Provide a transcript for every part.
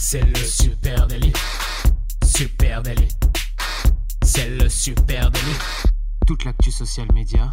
C'est le super délit. Super délit. C'est le super délit. Toute l'actu social média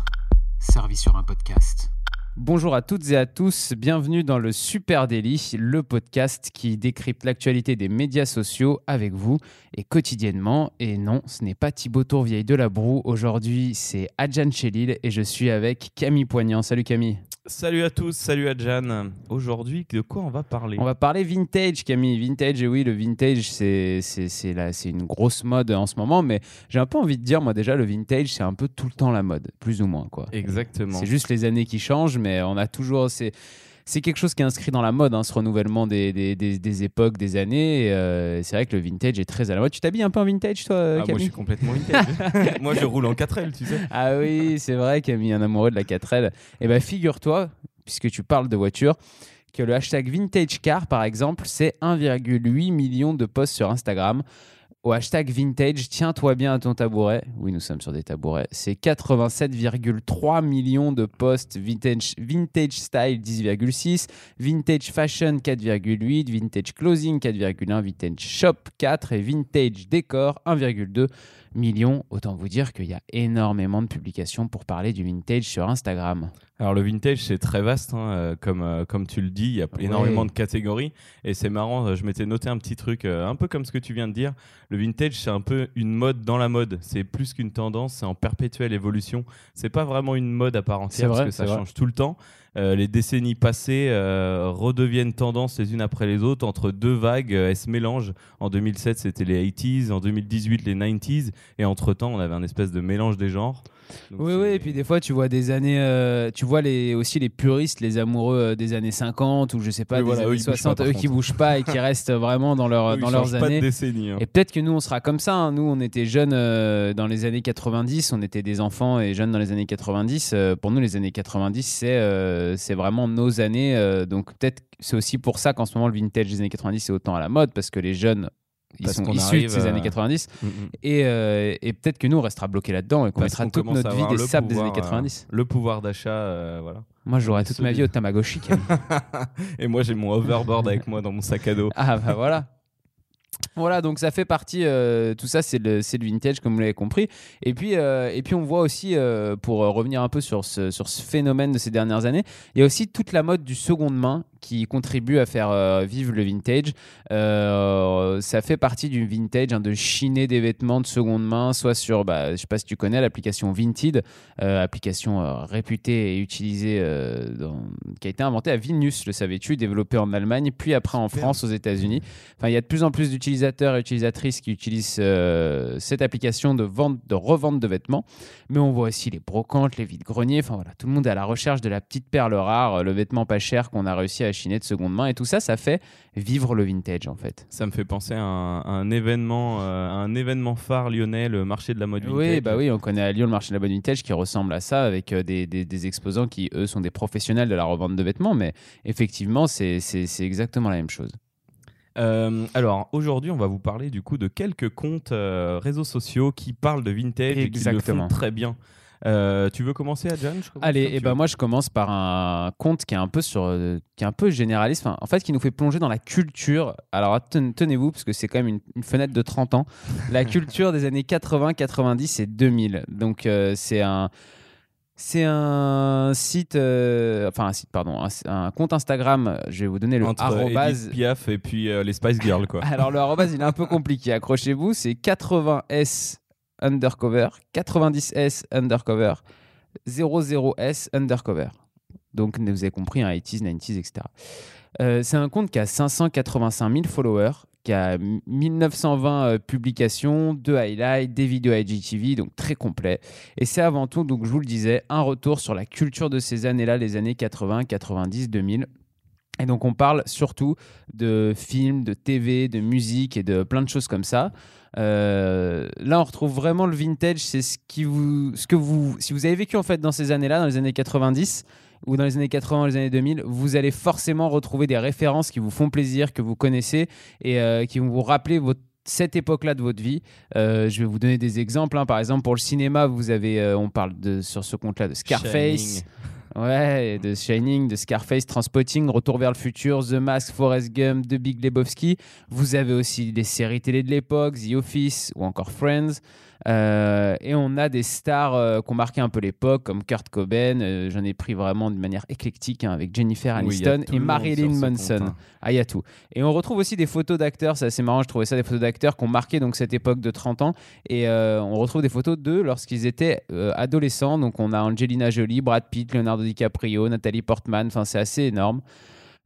servie sur un podcast. Bonjour à toutes et à tous, bienvenue dans le Super Daily, le podcast qui décrypte l'actualité des médias sociaux avec vous et quotidiennement. Et non, ce n'est pas Thibaut Tourvieille de la Broue, aujourd'hui c'est Adjan Chélil et je suis avec Camille Poignant. Salut Camille. Salut à tous, salut Adjan. Aujourd'hui, de quoi on va parler? On va parler vintage, Camille. Vintage, et oui, le vintage, c'est c'est une grosse mode en ce moment, mais j'ai un peu envie de dire, moi déjà, le vintage, c'est un peu tout le temps la mode, plus ou moins. quoi. Exactement. C'est juste les années qui changent, mais on a toujours. C'est c'est quelque chose qui est inscrit dans la mode, hein, ce renouvellement des, des, des, époques, des années. Euh, c'est vrai que le vintage est très à la mode. Tu t'habilles un peu en vintage, toi, ah, Moi, je suis complètement vintage. moi, je roule en 4L, tu sais. Ah oui, c'est vrai, Camille, un amoureux de la 4L. Eh bien, figure-toi, puisque tu parles de voiture, que le hashtag vintage car, par exemple, c'est 1,8 million de posts sur Instagram au hashtag vintage, tiens-toi bien à ton tabouret. Oui, nous sommes sur des tabourets. C'est 87,3 millions de posts vintage, vintage style 10,6, vintage fashion 4,8, vintage clothing 4,1, vintage shop 4 et vintage décor 1,2 millions. Autant vous dire qu'il y a énormément de publications pour parler du vintage sur Instagram. Alors le vintage c'est très vaste, hein, euh, comme, euh, comme tu le dis, il y a énormément de catégories et c'est marrant, euh, je m'étais noté un petit truc, un peu comme ce que tu viens de dire, le vintage c'est un peu une mode dans la mode, c'est plus qu'une tendance, c'est en perpétuelle évolution, c'est pas vraiment une mode à part entière parce que ça change tout le temps. Les décennies passées redeviennent tendance les unes après les autres entre deux vagues, elles se mélangent. En 2007 c'était les 80s, en 2018 les 90s et entre temps on avait un espèce de mélange des genres oui, oui, et puis des fois, tu vois des années, euh, tu vois les, aussi les puristes, les amoureux euh, des années 50 ou je sais pas, des années 60, eux qui bougent pas et qui restent vraiment dans, leur, dans leurs années. Hein. Et peut-être que nous, on sera comme ça. Hein. Nous, on était jeunes euh, dans les années 90, on était des enfants et jeunes dans les années 90. pour nous, les années 90, c'est c'est vraiment nos années. donc peut-être c'est aussi pour ça qu'en ce moment, le vintage des années 90 c'est autant à la mode parce que les jeunes ils sont issus de ces années 90. Mm, mm. Et, euh, et peut-être que nous, on restera bloqué là-dedans et qu'on mettra toute notre vie des sables des années 90. Euh, le pouvoir d'achat, euh, voilà. Moi, j'aurai toute ma vie au Tamagotchi. et moi, j'ai mon overboard avec moi dans mon sac à dos. Ah, bah voilà. Voilà, donc ça fait partie, tout ça c'est le, vintage comme vous l'avez compris. Et puis, et puis on voit aussi, pour revenir un peu sur ce, sur ce phénomène de ces dernières années, il y a aussi toute la mode du seconde main qui contribue à faire euh, vivre le vintage. Euh, ça fait partie du vintage, hein, de chiner des vêtements de seconde main, soit sur, bah, je sais pas si tu connais l'application Vinted, euh, application réputée et utilisée, qui a été inventée à Vilnius, le savais-tu, développée en Allemagne, puis après en France, aux États-Unis. Enfin, il y a de plus en plus d'utilisateurs et utilisatrices qui utilisent cette application de vente, de revente de vêtements. Mais on voit aussi les brocantes, les vides-greniers. Enfin voilà, tout le monde est à la recherche de la petite perle rare, le vêtement pas cher qu'on a réussi à chiner de seconde main. Et tout ça, ça fait vivre le vintage en fait. Ça me fait penser à un, événement, euh, un événement phare lyonnais, le marché de la mode vintage. Oui, bah oui, on connaît à Lyon le marché de la mode vintage qui ressemble à ça avec euh, des, des, exposants qui eux sont des professionnels de la revente de vêtements. Mais effectivement, c'est exactement la même chose. Euh, alors aujourd'hui, on va vous parler du coup de quelques comptes réseaux sociaux qui parlent de vintage et qui le font très bien. Euh, tu veux commencer, Adjan Allez, et eh ben moi je commence par un conte qui est un peu sur, euh, qui est un peu généraliste, en fait qui nous fait plonger dans la culture. Alors tenez-vous parce que c'est quand même une, fenêtre de 30 ans. La culture des années 80, 90 et 2000. Donc euh, c'est un c'est un site, enfin un site, pardon, un, compte Instagram. Je vais vous donner le arrobase. Piaf et puis les Spice Girls, quoi. Alors le arrobase, il est un peu compliqué. Accrochez-vous, c'est 80s undercover, 90S undercover, 00S undercover. Donc vous avez compris, un 80s, 90s, etc. c'est un compte qui a 585 000 followers, qui a 1920 euh, publications, deux highlights, des vidéos IGTV, donc très complet. Et c'est avant tout, donc je vous le disais, un retour sur la culture de ces années-là, les années 80, 90, 2000. Et donc on parle surtout de films, de TV, de musique et de plein de choses comme ça. Euh, là, on retrouve vraiment le vintage. C'est ce que vous, si vous avez vécu en fait dans ces années-là, dans les années 90 ou dans les années 80, les années 2000, vous allez forcément retrouver des références qui vous font plaisir, que vous connaissez et euh, qui vont vous rappeler cette époque-là de votre vie. Euh, je vais vous donner des exemples. Hein. Par exemple, pour le cinéma, vous avez, on parle sur ce compte-là de Scarface. Ouais, de Shining, de Scarface, Transpotting, Retour vers le futur, The Mask, Forrest Gump, The Big Lebowski. Vous avez aussi des séries télé de l'époque, The Office ou encore Friends. Euh, et on a des stars euh, qui ont marqué un peu l'époque, comme Kurt Cobain. Euh, j'en ai pris vraiment de manière éclectique hein, avec Jennifer Aniston et Marilyn Manson. compte, hein. Ah, il y a tout. Et on retrouve aussi des photos d'acteurs, c'est assez marrant, je trouvais ça, des photos d'acteurs qui ont marqué donc, cette époque de 30 ans. Et on retrouve des photos d'eux lorsqu'ils étaient adolescents. Donc on a Angelina Jolie, Brad Pitt, Leonardo DiCaprio, Nathalie Portman. Enfin, c'est assez énorme.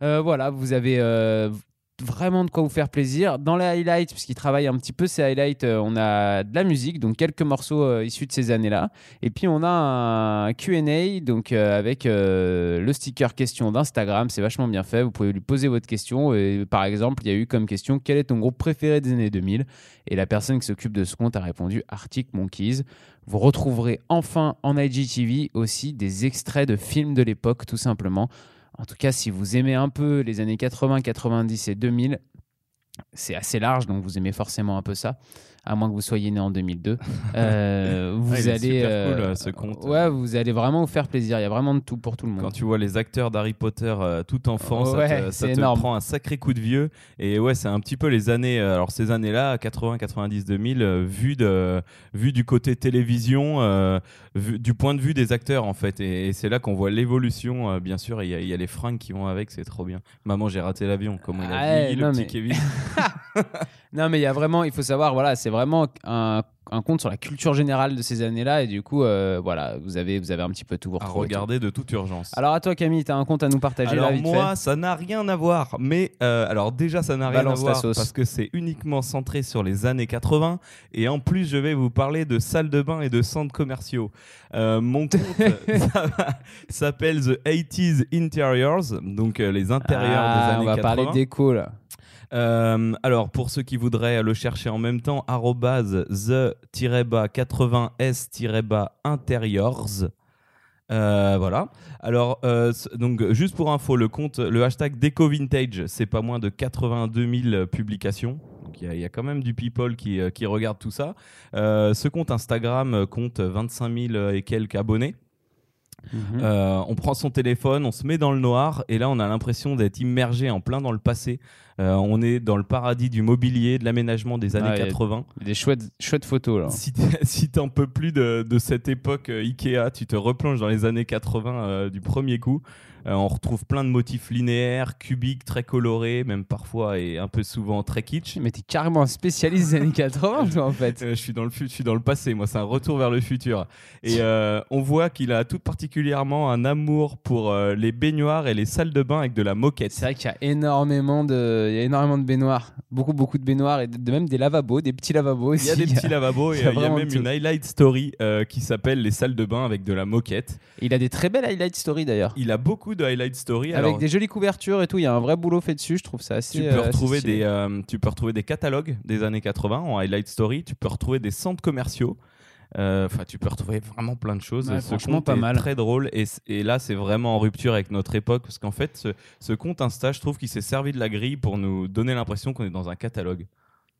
Euh, voilà, vous avez euh, vraiment de quoi vous faire plaisir. Dans les highlights, puisqu'ils travaillent un petit peu ces highlights, euh, on a de la musique, donc quelques morceaux euh, issus de ces années-là. Et puis on a un Q&A, donc euh, avec le sticker question d'Instagram. C'est vachement bien fait. Vous pouvez lui poser votre question. Et, par exemple, il y a eu comme question quel est ton groupe préféré des années 2000 Et la personne qui s'occupe de ce compte a répondu Arctic Monkeys. Vous retrouverez enfin en IGTV aussi des extraits de films de l'époque, tout simplement. En tout cas, si vous aimez un peu les années 80, 90 et 2000, c'est assez large, donc vous aimez forcément un peu ça, à moins que vous soyez né en 2002. Euh, vous Ah, allez, super euh, cool, euh, ce compte. Ouais, vous allez vraiment vous faire plaisir. Il y a vraiment de tout pour tout le monde. Quand tu vois les acteurs d'Harry Potter euh, tout enfant, ça Ouais, te, ça prend un sacré coup de vieux. Et ouais, c'est un petit peu les années. alors ces années-là, 80, 90, 2000, euh, vu de vu du côté télévision, vu- du point de vue des acteurs en fait. Et, et c'est là qu'on voit l'évolution. bien sûr, il y, a- il y a les fringues qui vont avec, c'est trop bien. Maman, j'ai raté l'avion. Comment il a vieilli, le non, petit mais- Kevin? Non, mais il y a vraiment, il faut savoir, voilà, c'est vraiment un, un compte sur la culture générale de ces années-là. Et du coup, euh, voilà, vous avez, vous avez un petit peu tout. vous à tout. regarder de toute urgence. Alors à toi, Camille, tu as un compte à nous partager Alors là, vite moi, fait ça n'a rien à voir. Mais euh, alors déjà, ça n'a rien Balance à voir sauce. parce que c'est uniquement centré sur les années 80. Et en plus, je vais vous parler de salles de bain et de centres commerciaux. Euh, mon compte s'appelle The 80s Interiors, donc les intérieurs Ah, des années on va 80. parler déco là. Euh, alors, pour ceux qui voudraient le chercher en même temps, arrobase the-80s-interiors. Euh, voilà. Alors, euh, donc, juste pour info, le compte, le hashtag Déco Vintage, c'est pas moins de 82 000 publications. Donc, il y, a- il y a quand même du people qui, qui regarde tout ça. Euh, ce compte Instagram compte 25 000 et quelques abonnés. Mhm. Euh, on prend son téléphone, on se met dans le noir, et là on a l'impression d'être immergé en plein dans le passé. Euh, on est dans le paradis du mobilier, de l'aménagement des années Ouais, il y a- 80. Des chouettes, chouettes photos là. Si si t'en peux plus de, de cette époque euh, Ikea, tu te replonges dans les années 80 euh, du premier coup. On retrouve plein de motifs linéaires, cubiques, très colorés, même parfois et un peu souvent très kitsch. Mais t'es carrément un spécialiste des années 80, toi, en fait. Je suis dans le je suis dans le passé, moi c'est un retour vers le futur. Et on voit qu'il a tout particulièrement un amour pour les baignoires et les salles de bain avec de la moquette. C'est vrai qu'il y a énormément de, il y a énormément de baignoires, beaucoup beaucoup de baignoires et de, même des lavabos, des petits lavabos Il y a des petits lavabos et il y a euh, y même une highlight story euh, qui s'appelle les salles de bain avec de la moquette. Il a des très belles highlight stories d'ailleurs, Il a beaucoup de highlight story. avec alors, des jolies couvertures et tout. Il y a un vrai boulot fait dessus. Je trouve ça assez. tu euh, peux, assez retrouver des, euh, tu peux retrouver des catalogues des années 80 en highlight story. Tu peux retrouver des centres commerciaux. Euh, Enfin, tu peux retrouver vraiment plein de choses. Ouais, ce franchement, pas mal. très drôle et, et là, c'est vraiment en rupture avec notre époque parce qu'en fait, ce, ce compte Insta, je trouve qu'il s'est servi de la grille pour nous donner l'impression qu'on est dans un catalogue.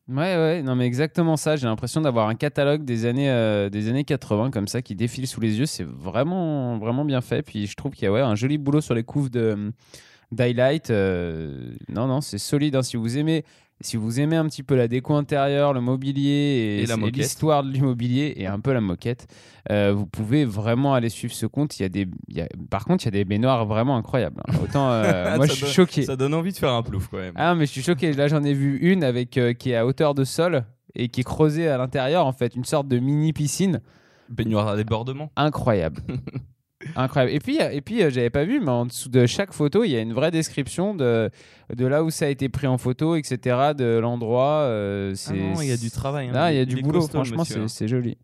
Ouais, ouais, non, mais exactement ça. J'ai l'impression d'avoir un catalogue des années, euh, des années 80 comme ça qui défile sous les yeux. C'est vraiment, vraiment bien fait. Puis je trouve qu'il y a ouais, un joli boulot sur les couves de d'highlight. Euh, non, non, c'est solide. hein. Si vous aimez. Si vous aimez un petit peu la déco intérieure, le mobilier et, l'histoire de l'immobilier et un peu la moquette, euh, vous pouvez vraiment aller suivre ce compte. Il y a des, il y a- par contre, il y a des baignoires vraiment incroyables. hein. Autant, euh, moi, je suis donne- choqué. Ça donne envie de faire un plouf quand même. Ah, mais je suis choqué. Là, j'en ai vu une avec euh, qui est à hauteur de sol et qui est creusée à l'intérieur, en fait, une sorte de mini piscine. Baignoire à débordement. Incroyable. Incroyable. Et puis, et puis euh, j'avais pas vu, mais en dessous de chaque photo, il y a une vraie description de, de là où ça a été pris en photo, etc., de l'endroit. euh, Ah non, il y a du travail. hein. Là, il y a du boulot. costaud, Franchement, c'est, hein. c'est joli.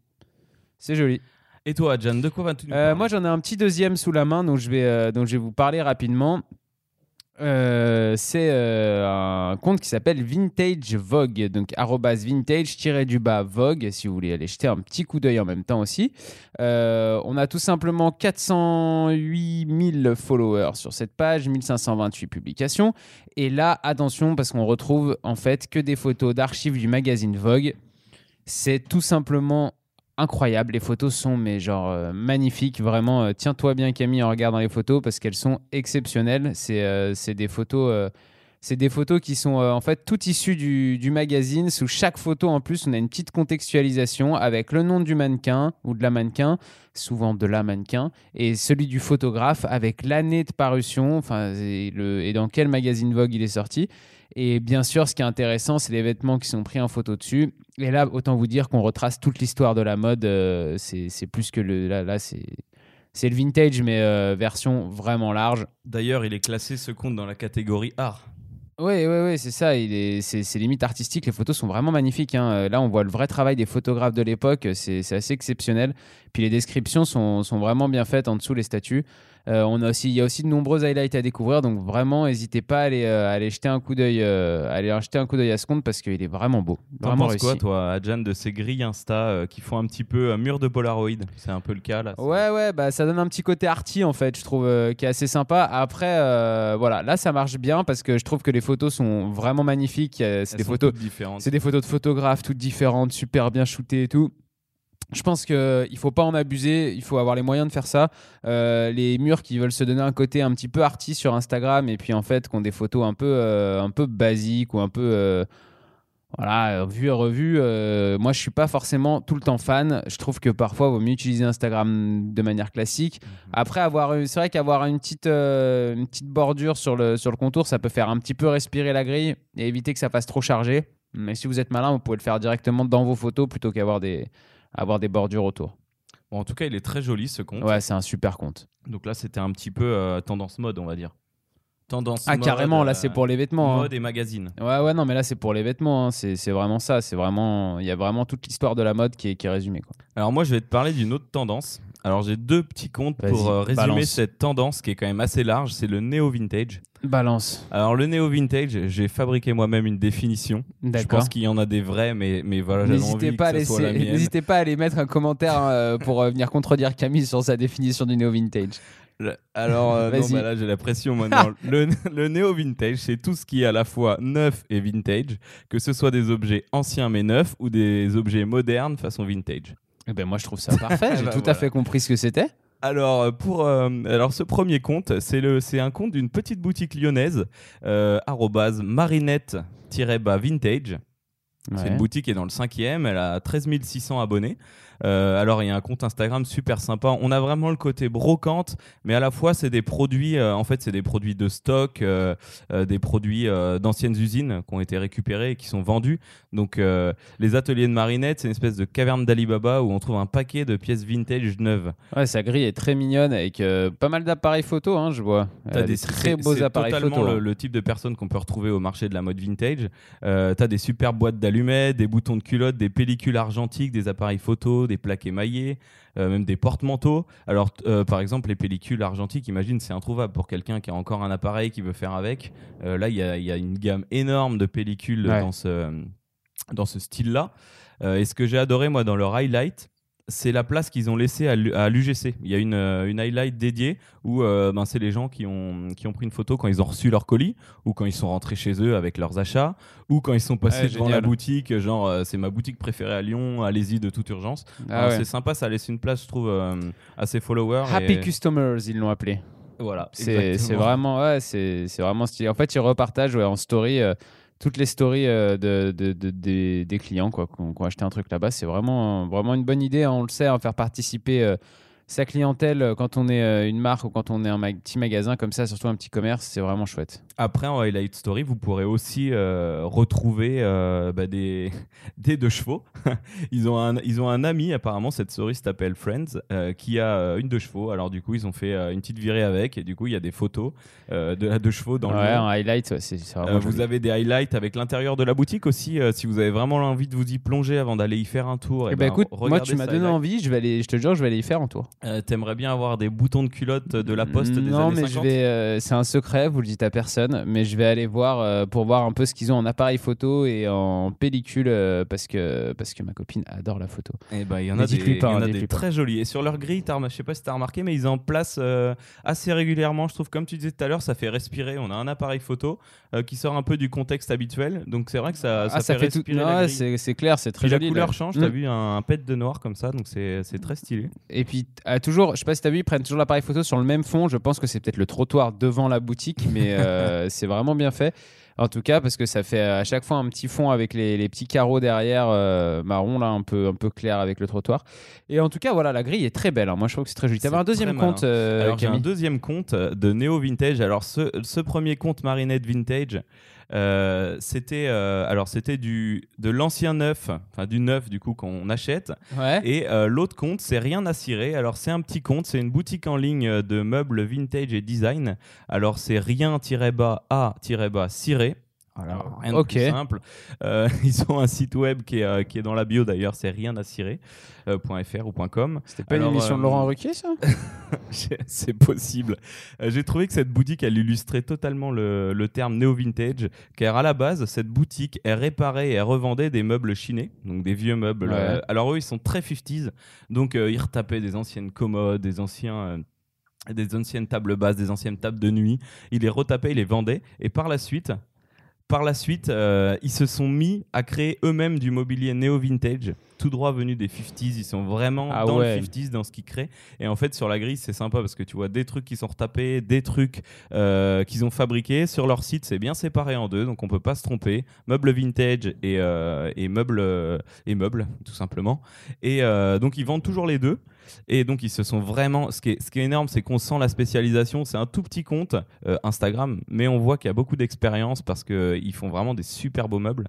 C'est joli. Et toi, Jan, de quoi vas-tu nous Euh, parler? moi, j'en ai un petit deuxième sous la main, donc je vais, euh, donc je vais vous parler rapidement. Euh, c'est euh, un compte qui s'appelle Vintage Vogue, donc arrobas vintage du bas Vogue, si vous voulez aller jeter un petit coup d'œil en même temps aussi. Euh, on a tout simplement 408 000 followers sur cette page, 1528 publications. Et là, attention, parce qu'on retrouve en fait que des photos d'archives du magazine Vogue. C'est tout simplement incroyable. Les photos sont mais genre euh, magnifiques, vraiment. euh, Tiens-toi bien Camille en regardant les photos parce qu'elles sont exceptionnelles. C'est euh, c'est des photos. C'est des photos qui sont euh, en fait toutes issues du, magazine. Sous chaque photo, en plus, on a une petite contextualisation avec le nom du mannequin ou de la mannequin, souvent de la mannequin, et celui du photographe avec l'année de parution, et, dans quel magazine Vogue il est sorti. Et bien sûr, ce qui est intéressant, c'est les vêtements qui sont pris en photo dessus. Et là, autant vous dire qu'on retrace toute l'histoire de la mode. euh, c'est plus que le. Là, c'est. C'est le vintage, mais euh, version vraiment large. D'ailleurs, il est classé compte dans la catégorie art. Oui, oui, oui, c'est ça. Il est, c'est, c'est limite artistique. Les photos sont vraiment magnifiques. hein. Euh, Là, on voit le vrai travail des photographes de l'époque. C'est, c'est assez exceptionnel. Puis les descriptions sont, sont vraiment bien faites en dessous les statuts. Euh, on a aussi, il y a aussi de nombreux highlights à découvrir. Donc vraiment, n'hésitez pas à aller, euh, à aller jeter un coup d'œil, euh, à aller jeter un coup d'œil à ce compte parce qu'il est vraiment beau, T'en vraiment penses réussi. quoi, toi, Adjan, de ces grilles Insta euh, qui font un petit peu un mur de Polaroid? C'est un peu le cas là. Ouais, ouais, bah ça donne un petit côté arty en fait, je trouve, euh, qui est assez sympa. Après, euh, voilà, là ça marche bien parce que je trouve que les photos sont vraiment magnifiques. Euh, C'est des photos, différentes. c'est des photos de photographes toutes différentes, super bien shootées et tout. Je pense qu'il ne faut pas en abuser, il faut avoir les moyens de faire ça. Euh, les murs qui veulent se donner un côté un petit peu arty sur Instagram et puis en fait qui ont des photos un peu, euh, un peu basiques ou un peu euh, voilà, euh, vu et revu. euh, moi je suis pas forcément tout le temps fan. Je trouve que parfois il vaut mieux utiliser Instagram de manière classique. Après avoir, c'est vrai qu'avoir une petite, euh, une petite bordure sur le, sur le contour, ça peut faire un petit peu respirer la grille et éviter que ça fasse trop chargé. Mais si vous êtes malin, vous pouvez le faire directement dans vos photos plutôt qu'avoir des, avoir des bordures autour. Bon, en tout cas, il est très joli ce compte. Ouais, c'est un super compte. Donc là, c'était un petit peu euh, tendance mode, on va dire. Tendance Ah, mode, carrément, là euh, c'est pour les vêtements. hein. Mode et magazine. Ouais, ouais, non, mais là c'est pour les vêtements. hein. C'est vraiment ça. C'est vraiment, il y a vraiment toute l'histoire de la mode qui est, qui est résumée. Quoi. Alors moi, je vais te parler d'une autre tendance. Alors j'ai deux petits comptes pour euh, résumer balance. cette tendance qui est quand même assez large. C'est le néo vintage. Balance. Alors le néo vintage, j'ai fabriqué moi-même une définition. Je pense qu'il y en a des vrais, mais mais voilà, N'hésitez pas, n'hésitez pas à aller mettre un commentaire euh, pour euh, venir contredire Camille sur sa définition du néo vintage. Le- Alors, euh, non, bah là, j'ai la pression maintenant. le, le néo-vintage, c'est tout ce qui est à la fois neuf et vintage, que ce soit des objets anciens mais neufs ou des objets modernes façon vintage. Eh ben moi je trouve ça parfait. J'ai Bah, tout à fait compris ce que c'était. Alors, euh, pour, euh, alors ce premier compte, c'est le- c'est un compte d'une petite boutique lyonnaise, euh, marinette-vintage. C'est Ouais. une boutique qui est dans le 5e, elle a 13 600 abonnés. Euh, alors il y a un compte Instagram super sympa. On a vraiment le côté brocante, mais à la fois c'est des produits, euh, en fait c'est des produits de stock, euh, des produits d'anciennes usines qui ont été récupérés et qui sont vendus. Donc les ateliers de Marinette, c'est une espèce de caverne d'Alibaba où on trouve un paquet de pièces vintage neuves. Ouais, sa grille est très mignonne avec pas mal d'appareils photo, hein, je vois. T'as des c'est- très beaux c'est appareils totalement photo. le, hein. le type de personnes qu'on peut retrouver au marché de la mode vintage. T'as des super boîtes d'allumettes, des boutons de culottes, des pellicules argentiques, des appareils photo, des plaques émaillées, euh, même des porte-manteaux. Alors, euh, par exemple, les pellicules argentiques, imagine, c'est introuvable pour quelqu'un qui a encore un appareil qui veut faire avec. Euh, là, il y a, il y a une gamme énorme de pellicules Ouais. dans ce, dans ce style-là. Et ce que j'ai adoré, moi, dans leur highlight, c'est la place qu'ils ont laissée à l'U- à l'UGC. Il y a une, euh, une highlight dédiée où euh, ben, c'est les gens qui ont, qui ont pris une photo quand ils ont reçu leur colis, ou quand ils sont rentrés chez eux avec leurs achats, ou quand ils sont passés Ouais, devant génial. la boutique, genre euh, c'est ma boutique préférée à Lyon, allez-y de toute urgence. Ah ouais. C'est sympa, ça laisse une place, je trouve, euh, à ses followers. Happy et- Customers, ils l'ont appelé. Voilà, C'est vraiment, ouais, c'est vraiment stylé. En fait, ils repartagent en story toutes les stories euh, de, de- de- des, clients quoi, qui ont, acheté un truc là-bas. C'est vraiment, vraiment une bonne idée. hein, on le sait, hein, faire participer euh, sa clientèle euh, quand on est euh, une marque ou quand on est un mag- petit magasin comme ça, surtout un petit commerce, c'est vraiment chouette. Après, en Highlight Story, vous pourrez aussi euh, retrouver euh, bah, des, des deux chevaux. ils, ont un, ils ont un ami, apparemment, cette story s'appelle Friends, euh, qui a une deux chevaux. Alors, du coup, ils ont fait une petite virée avec, et du coup, il y a des photos de la deux chevaux dans ouais, le. un highlight, ouais, c'est vous avez des highlights avec l'intérieur de la boutique aussi, si vous avez vraiment envie de vous y plonger avant d'aller y faire un tour. Eh eh ben, ben, écoute, moi tu m'as donné highlight. envie, je, vais aller, je te jure, je vais aller y faire un tour. Euh, T'aimerais bien avoir des boutons de culotte de la poste des non, années mais 50 je vais. euh, c'est un secret, vous le dites à personne, mais je vais aller voir euh, pour voir un peu ce qu'ils ont en appareil photo et en pellicule euh, parce que parce que ma copine adore la photo. Eh ben, il y en Mais a des, dites-lui pas, il y en hein, a dites-lui des pas. très jolis. Et sur leur grille, t'as rem- je sais pas si tu as remarqué, mais ils en placent euh, assez régulièrement. Je trouve, comme tu disais tout à l'heure, ça fait respirer. On a un appareil photo euh, qui sort un peu du contexte habituel. Donc c'est vrai que ça, ah, ça fait, tout. respirer la Non, grille. c'est c'est clair, c'est très la joli. couleur là. change, t'as Mm. vu un, un pet de noir comme ça, donc c'est c'est très stylé. Et puis, à toujours, je sais pas si t'as vu, ils prennent toujours l'appareil photo sur le même fond. Je pense que c'est peut-être le trottoir devant la boutique, mais euh, c'est vraiment bien fait. En tout cas, parce que ça fait à chaque fois un petit fond avec les, les petits carreaux derrière euh, marron, là, un peu, un peu clair avec le trottoir. Et en tout cas, voilà, la grille est très belle. hein. Moi, je trouve que c'est très joli. T'avais un deuxième compte, euh, un deuxième compte euh, de Neo Vintage. Alors ce, ce premier compte Marinette Vintage, euh, c'était euh, alors c'était du de l'ancien neuf, enfin du neuf du coup qu'on achète. Ouais. Et euh, l'autre compte, c'est rien à cirer. Alors, c'est un petit compte, c'est une boutique en ligne de meubles vintage et design. Alors, c'est rien-bas à-bas ciré. Alors, rien de plus simple. Euh, ils ont un site web qui est, euh, qui est dans la bio d'ailleurs, c'est rien à cirer. euh, .fr ou .com. C'était pas Alors, une émission euh, de Laurent Ruquier, ça? C'est possible. Euh, J'ai trouvé que cette boutique, elle illustrait totalement le, le terme néo-vintage, car à la base, cette boutique, elle réparait et elle revendait des meubles chinés, donc des vieux meubles. Ouais. Euh, alors eux, ils sont très 50s, donc euh, ils retapaient des anciennes commodes, des anciens... euh, des anciennes tables basses, des anciennes tables de nuit. Ils les retapaient, ils les vendaient. Et par la suite, par la suite, euh, ils se sont mis à créer eux-mêmes du mobilier néo-vintage, tout droit venu des 50s. Ils sont vraiment Ah dans ouais. le 50s, dans ce qu'ils créent. Et en fait, sur la grille, c'est sympa parce que tu vois des trucs qui sont retapés, des trucs euh, qu'ils ont fabriqués. Sur leur site, c'est bien séparé en deux, donc on peut pas se tromper. Meubles vintage et, euh, et meubles euh, et meubles, tout simplement. Et euh, donc ils vendent toujours les deux. Et donc ils se sont vraiment. Ce qui est, ce qui est énorme, c'est qu'on sent la spécialisation. C'est un tout petit compte euh, Instagram, mais on voit qu'il y a beaucoup d'expérience parce qu'ils font vraiment des super beaux meubles.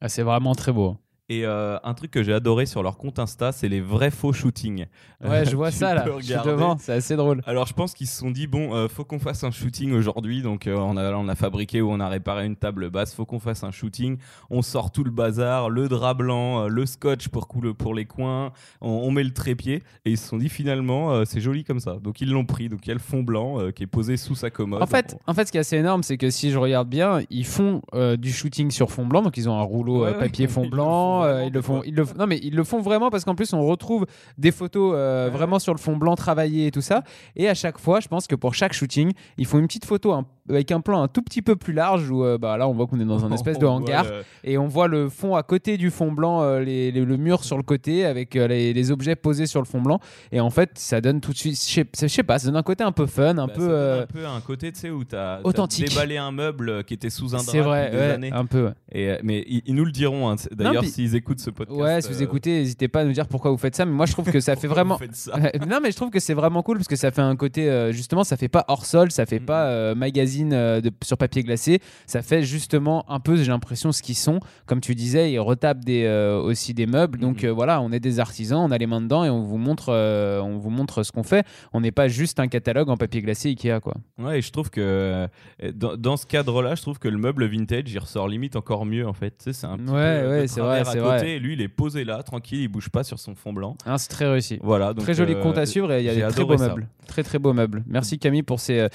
Ah, C'est vraiment très beau. Et euh, un truc que j'ai adoré sur leur compte Insta, c'est les vrais faux shootings. Ouais, je vois ça là. peux Je suis regarder. devant, c'est assez drôle. Alors je pense qu'ils se sont dit bon, euh, faut qu'on fasse un shooting aujourd'hui. Donc euh, on a on a fabriqué ou on a réparé une table basse. Faut qu'on fasse un shooting. On sort tout le bazar, le drap blanc, le scotch pour cou- pour les coins. On, on met le trépied et ils se sont dit finalement c'est joli comme ça. Donc ils l'ont pris. Donc il y a le fond blanc qui est posé sous sa commode. En fait, en fait, ce qui est assez énorme, c'est que si je regarde bien, ils font du shooting sur fond blanc, donc ils ont un rouleau Ouais, ouais. papier fond blanc. Euh, ils le font, ils le non mais ils le font vraiment parce qu'en plus on retrouve des photos euh, vraiment sur le fond blanc travaillé et tout ça. Et à chaque fois, je pense que pour chaque shooting, ils font une petite photo un- avec un plan un tout petit peu plus large où euh, bah là on voit qu'on est dans un espèce de On hangar le- et on voit le fond à côté du fond blanc, euh, les- les- le mur sur le côté avec euh, les, les objets posés sur le fond blanc. Et en fait, ça donne tout de suite, je sais- pas, ça donne un côté un peu fun, un Bah, peu. ça donne un peu un côté tu sais où t'as authentique. déballé un meuble qui était sous un drap c'est vrai, depuis des ouais, années. un peu. ouais. Et, mais ils, ils nous le diront. hein. D'ailleurs, s'ils écoutent ce podcast. Ouais, si vous écoutez, n'hésitez pas à nous dire pourquoi vous faites ça. Mais moi, je trouve que ça fait vraiment. non, mais je trouve que c'est vraiment cool parce que ça fait un côté. justement, ça fait pas hors sol, ça fait Mhm. pas euh, magazine euh, de, sur papier glacé. Ça fait justement un peu, j'ai l'impression, ce qu'ils sont. Comme tu disais, ils retapent des, euh, aussi des meubles. Donc Mhm. euh, voilà, on est des artisans, on a les mains dedans et on vous montre, euh, on vous montre ce qu'on fait. On n'est pas juste un catalogue en papier glacé Ikea, quoi. Ouais, et je trouve que dans, dans ce cadre-là, je trouve que le meuble vintage, il ressort limite encore mieux en fait. Tu sais, c'est un petit Ouais, peu ouais, c'est vrai, c'est vrai. Et lui, il est posé là, tranquille, il bouge pas sur son fond blanc. Hein, c'est très réussi. Voilà. Donc, très joli compte à suivre et il y a des très beaux ça. meubles. Très très beaux meubles. Merci Camille pour ces, euh,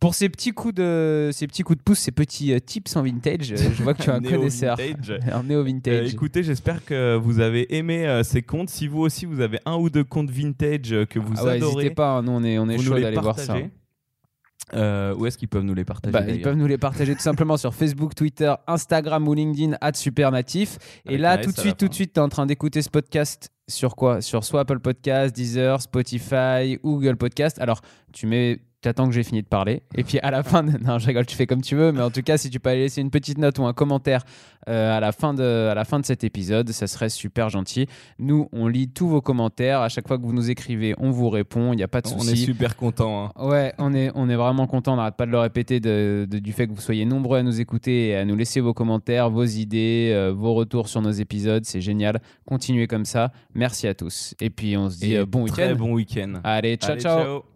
pour ces petits coups de ces petits coups de pouce, ces petits euh, tips en vintage. Euh, Je vois que tu es un connaisseur. Un néo Euh, vintage. écoutez, j'espère que vous avez aimé euh, ces comptes. Si vous aussi vous avez un ou deux comptes vintage que vous Ah ouais, adorez, n'hésitez pas, hein, nous on est, on est chaud d'aller voir ça. Euh, où est-ce qu'ils peuvent nous les partager Bah, ils peuvent nous les partager tout simplement sur Facebook, Twitter, Instagram ou LinkedIn at Supernatif. Et là, tout de suite, tout de suite, tu es en train d'écouter ce podcast sur quoi? Sur soit Apple Podcast, Deezer, Spotify ou Google Podcast. Alors, tu mets. T'attends que j'ai fini de parler. Et puis à la fin, de... non, je rigole, tu fais comme tu veux. Mais en tout cas, si tu peux aller laisser une petite note ou un commentaire euh, à, la fin de, à la fin de cet épisode, ça serait super gentil. Nous, on lit tous vos commentaires. À chaque fois que vous nous écrivez, on vous répond. Il n'y a pas de On souci. est super contents. hein. Ouais, on est, on est vraiment content. On n'arrête pas de le répéter de- de- du fait que vous soyez nombreux à nous écouter et à nous laisser vos commentaires, vos idées, euh, vos retours sur nos épisodes. C'est génial. Continuez comme ça. Merci à tous. Et puis on se dit Et euh, bon Très week-end. bon week-end. Allez, ciao, Allez, ciao. ciao.